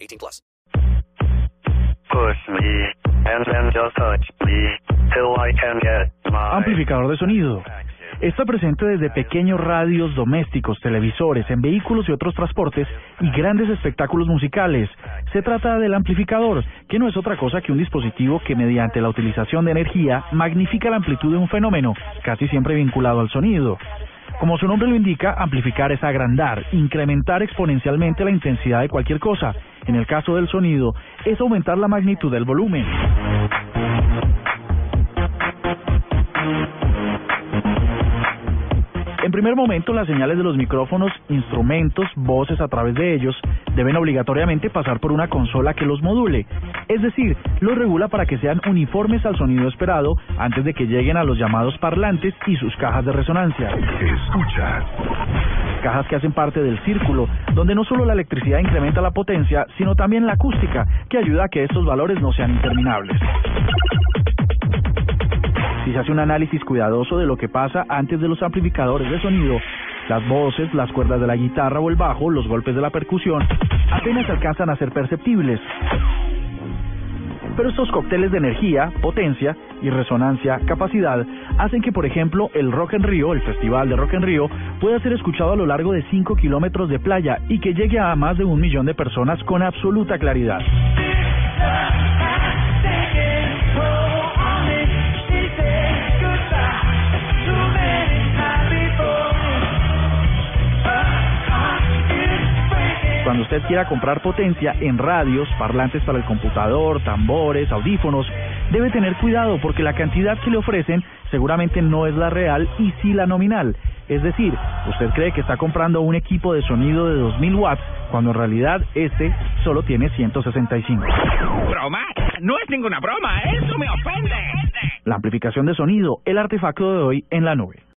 18 plus. Push me, and then just touch me, till I can get my... Amplificador de sonido. Está presente desde pequeños radios domésticos, televisores, en vehículos y otros transportes y grandes espectáculos musicales. Se trata del amplificador, que no es otra cosa que un dispositivo que mediante la utilización de energía magnifica la amplitud de un fenómeno, casi siempre vinculado al sonido. Como su nombre lo indica, amplificar es agrandar, incrementar exponencialmente la intensidad de cualquier cosa. En el caso del sonido, es aumentar la magnitud del volumen. En primer momento, las señales de los micrófonos, instrumentos, voces a través de ellos deben obligatoriamente pasar por una consola que los module, es decir, los regula para que sean uniformes al sonido esperado antes de que lleguen a los llamados parlantes y sus cajas de resonancia. Escucha. Cajas que hacen parte del círculo, donde no solo la electricidad incrementa la potencia, sino también la acústica, que ayuda a que estos valores no sean interminables. Si se hace un análisis cuidadoso de lo que pasa antes de los amplificadores de sonido, las voces, las cuerdas de la guitarra o el bajo, los golpes de la percusión, apenas alcanzan a ser perceptibles. Pero estos cócteles de energía, potencia y resonancia, capacidad, hacen que, por ejemplo, el Rock en Río, el Festival de Rock en Río, pueda ser escuchado a lo largo de 5 kilómetros de playa y que llegue a más de un millón de personas con absoluta claridad. Cuando usted quiera comprar potencia en radios, parlantes para el computador, tambores, audífonos, debe tener cuidado porque la cantidad que le ofrecen seguramente no es la real y sí la nominal. Es decir, usted cree que está comprando un equipo de sonido de 2000 watts cuando en realidad este solo tiene 165. ¿Broma? No es ninguna broma, eso me ofende. La amplificación de sonido, el artefacto de hoy en la nube.